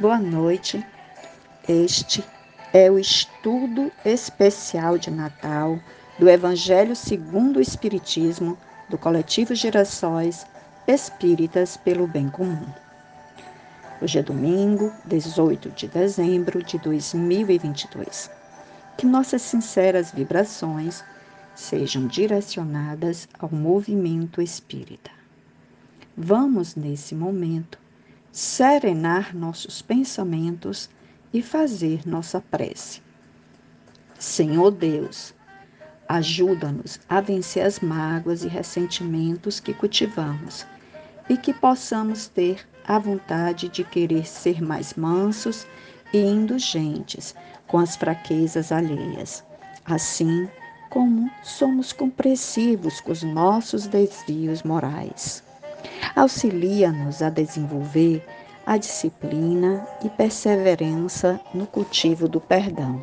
Boa noite. Este é o estudo especial de Natal do Evangelho segundo o Espiritismo do Coletivo Gerações Espíritas pelo Bem Comum. Hoje é domingo, 18 de dezembro de 2022. Que nossas sinceras vibrações sejam direcionadas ao movimento espírita. Vamos, nesse momento, serenar nossos pensamentos e fazer nossa prece. Senhor Deus, ajuda-nos a vencer as mágoas e ressentimentos que cultivamos e que possamos ter a vontade de querer ser mais mansos e indulgentes com as fraquezas alheias. Assim como somos compreensivos com os nossos desvios morais. Auxilia-nos a desenvolver a disciplina e perseverança no cultivo do perdão,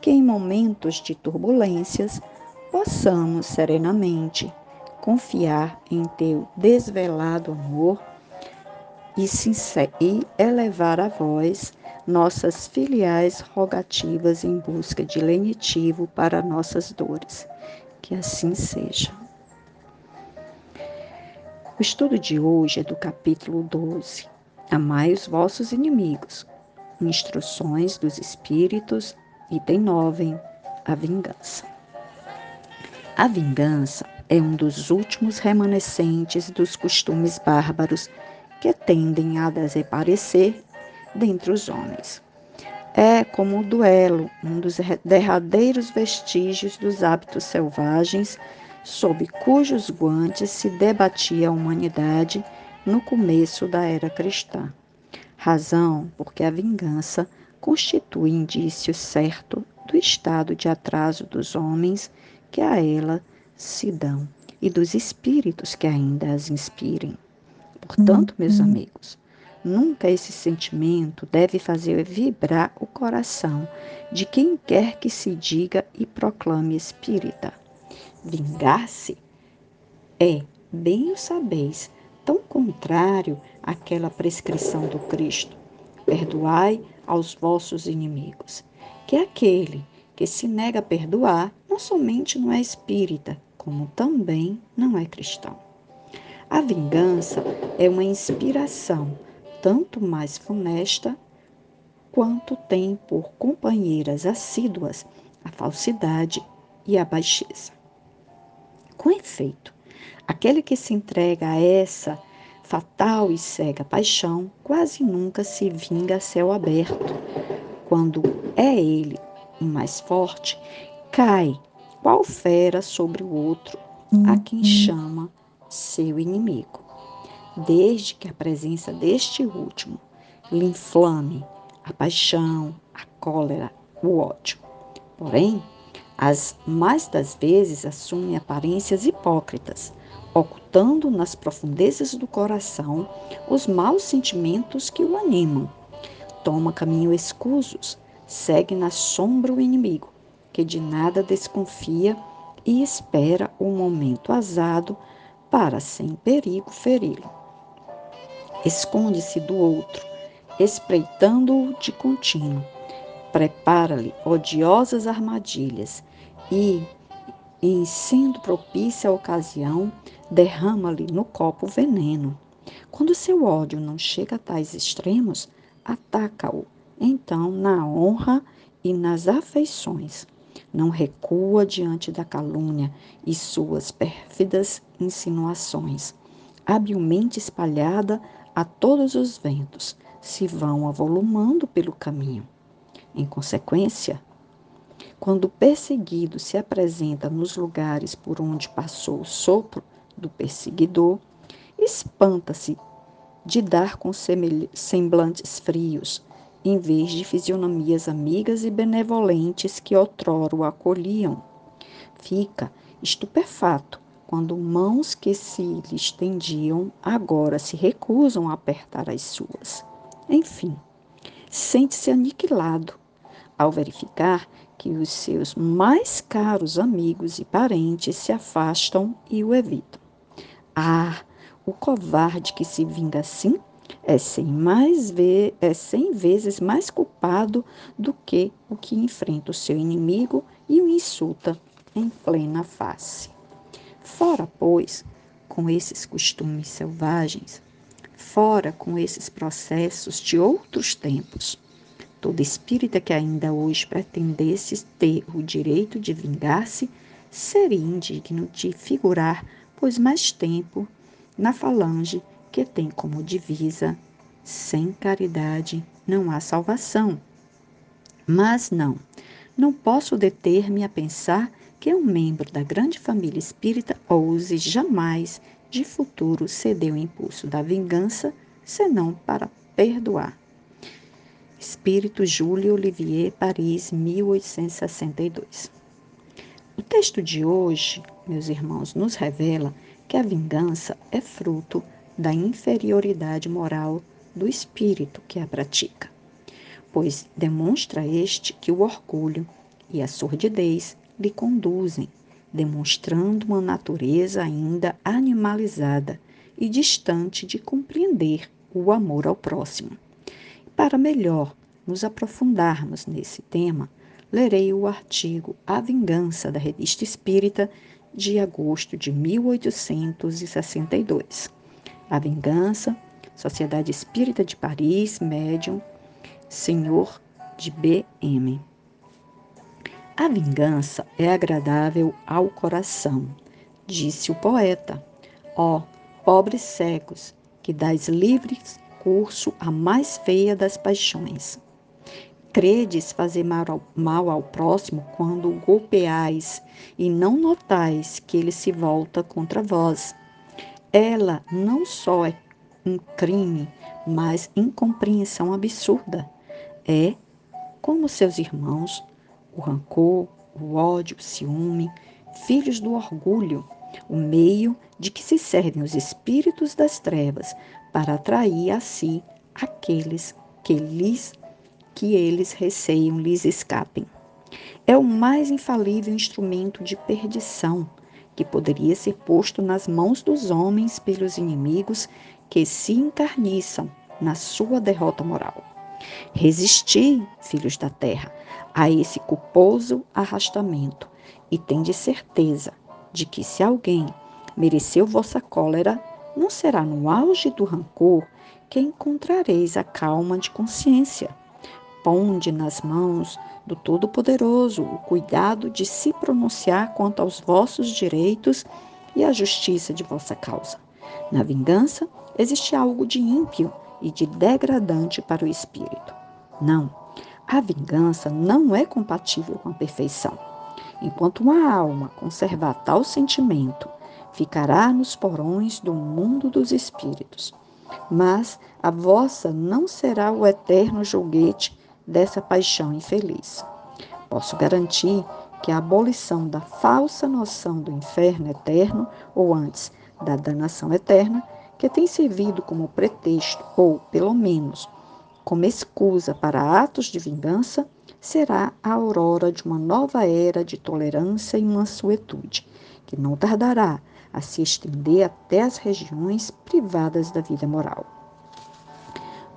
que em momentos de turbulências possamos serenamente confiar em teu desvelado amor e, e elevar a voz nossas filiais rogativas em busca de lenitivo para nossas dores. Que assim seja. O estudo de hoje é do capítulo 12. Amai os vossos inimigos. Instruções dos Espíritos, item 9. A vingança. A vingança é um dos últimos remanescentes dos costumes bárbaros que tendem a desaparecer dentre os homens. É como o duelo, um dos derradeiros vestígios dos hábitos selvagens sob cujos guantes se debatia a humanidade no começo da era cristã. Razão porque a vingança constitui indício certo do estado de atraso dos homens que a ela se dão e dos espíritos que ainda as inspirem. Portanto, meus uhum. amigos, nunca esse sentimento deve fazer vibrar o coração de quem quer que se diga e proclame espírita. Vingar-se é, bem o sabeis, tão contrário àquela prescrição do Cristo. Perdoai aos vossos inimigos, que aquele que se nega a perdoar não somente não é espírita, como também não é cristão. A vingança é uma inspiração tanto mais funesta quanto tem por companheiras assíduas a falsidade e a baixeza. Com efeito, aquele que se entrega a essa fatal e cega paixão quase nunca se vinga a céu aberto. Quando é ele o mais forte, cai qual fera sobre o outro, a quem uhum. chama seu inimigo. Desde que a presença deste último lhe inflame a paixão, a cólera, o ódio. Porém, as mais das vezes assume aparências hipócritas, ocultando nas profundezas do coração os maus sentimentos que o animam. Toma caminho escusos, segue na sombra o inimigo, que de nada desconfia e espera o momento azado para, sem perigo, feri-lo. Esconde-se do outro, espreitando-o de contínuo prepara-lhe odiosas armadilhas e, em sendo propícia a ocasião, derrama-lhe no copo veneno. Quando seu ódio não chega a tais extremos, ataca-o, então, na honra e nas afeições. Não recua diante da calúnia e suas pérfidas insinuações, habilmente espalhada a todos os ventos, se vão avolumando pelo caminho. Em consequência, quando o perseguido se apresenta nos lugares por onde passou o sopro do perseguidor, espanta-se de dar com semblantes frios, em vez de fisionomias amigas e benevolentes que outrora o acolhiam. Fica estupefato quando mãos que se lhe estendiam agora se recusam a apertar as suas. Enfim, sente-se aniquilado ao verificar que os seus mais caros amigos e parentes se afastam e o evitam. Ah, o covarde que se vinga assim é cem, mais ve é cem vezes mais culpado do que o que enfrenta o seu inimigo e o insulta em plena face. Fora, pois, com esses costumes selvagens, fora com esses processos de outros tempos. Todo espírita que ainda hoje pretendesse ter o direito de vingar-se seria indigno de figurar, pois mais tempo, na falange que tem como divisa: sem caridade não há salvação. Mas não, não posso deter-me a pensar que um membro da grande família espírita ouse jamais de futuro ceder o impulso da vingança, senão para perdoar. Espírito Júlio Olivier, Paris, 1862. O texto de hoje, meus irmãos, nos revela que a vingança é fruto da inferioridade moral do espírito que a pratica, pois demonstra este que o orgulho e a sordidez lhe conduzem, demonstrando uma natureza ainda animalizada e distante de compreender o amor ao próximo. Para melhor nos aprofundarmos nesse tema, lerei o artigo A Vingança da Revista Espírita de agosto de 1862. A Vingança, Sociedade Espírita de Paris, Médium, Senhor de B.M. A vingança é agradável ao coração, disse o poeta. Ó, oh, pobres cegos, que dais livre curso à mais feia das paixões. Credes fazer mal ao, mal ao próximo quando o golpeais e não notais que ele se volta contra vós. Ela não só é um crime, mas incompreensão absurda. É, como seus irmãos, o rancor, o ódio, o ciúme, filhos do orgulho, o meio de que se servem os espíritos das trevas para atrair a si aqueles que lhes que eles receiam lhes escapem. É o mais infalível instrumento de perdição que poderia ser posto nas mãos dos homens pelos inimigos que se encarniçam na sua derrota moral. Resisti, filhos da terra, a esse culposo arrastamento e tende certeza de que se alguém mereceu vossa cólera, não será no auge do rancor que encontrareis a calma de consciência. Ponde nas mãos do Todo-Poderoso o cuidado de se pronunciar quanto aos vossos direitos e à justiça de vossa causa. Na vingança existe algo de ímpio e de degradante para o espírito. Não, a vingança não é compatível com a perfeição. Enquanto uma alma conservar tal sentimento, ficará nos porões do mundo dos espíritos. Mas a vossa não será o eterno julguete dessa paixão infeliz. Posso garantir que a abolição da falsa noção do inferno eterno, ou antes, da danação eterna, que tem servido como pretexto, ou, pelo menos, como escusa para atos de vingança, será a aurora de uma nova era de tolerância e mansuetude, que não tardará a se estender até as regiões privadas da vida moral.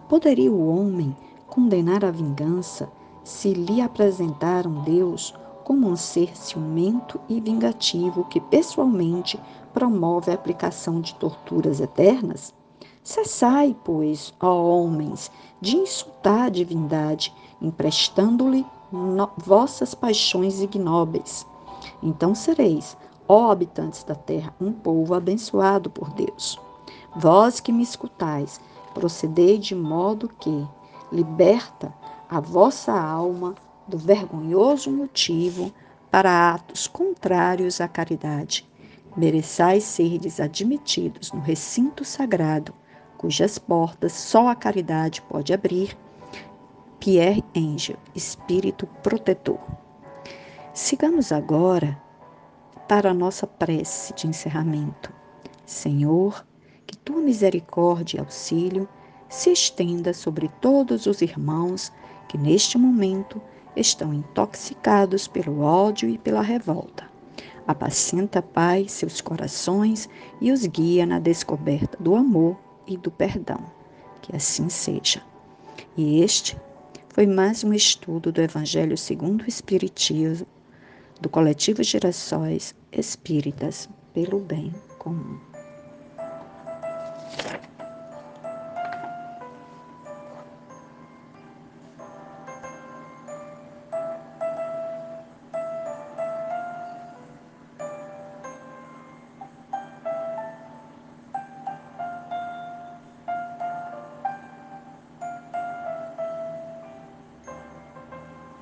Poderia o homem condenar a vingança se lhe apresentar um Deus como um ser ciumento e vingativo que pessoalmente promove a aplicação de torturas eternas? Cessai, pois, ó homens, de insultar a divindade, emprestando-lhe vossas paixões ignóbeis. Então sereis, ó habitantes da terra, um povo abençoado por Deus. Vós que me escutais, procedei de modo que, liberta a vossa alma do vergonhoso motivo para atos contrários à caridade. Mereçais serdes admitidos no recinto sagrado, cujas portas só a caridade pode abrir. Pierre Angel, Espírito Protetor. Sigamos agora para a nossa prece de encerramento. Senhor, que tua misericórdia e auxílio se estenda sobre todos os irmãos que neste momento estão intoxicados pelo ódio e pela revolta. Apacenta, Pai, seus corações e os guia na descoberta do amor e do perdão. Que assim seja. E este foi mais um estudo do Evangelho segundo o Espiritismo, do coletivo Gerações Espíritas pelo Bem Comum.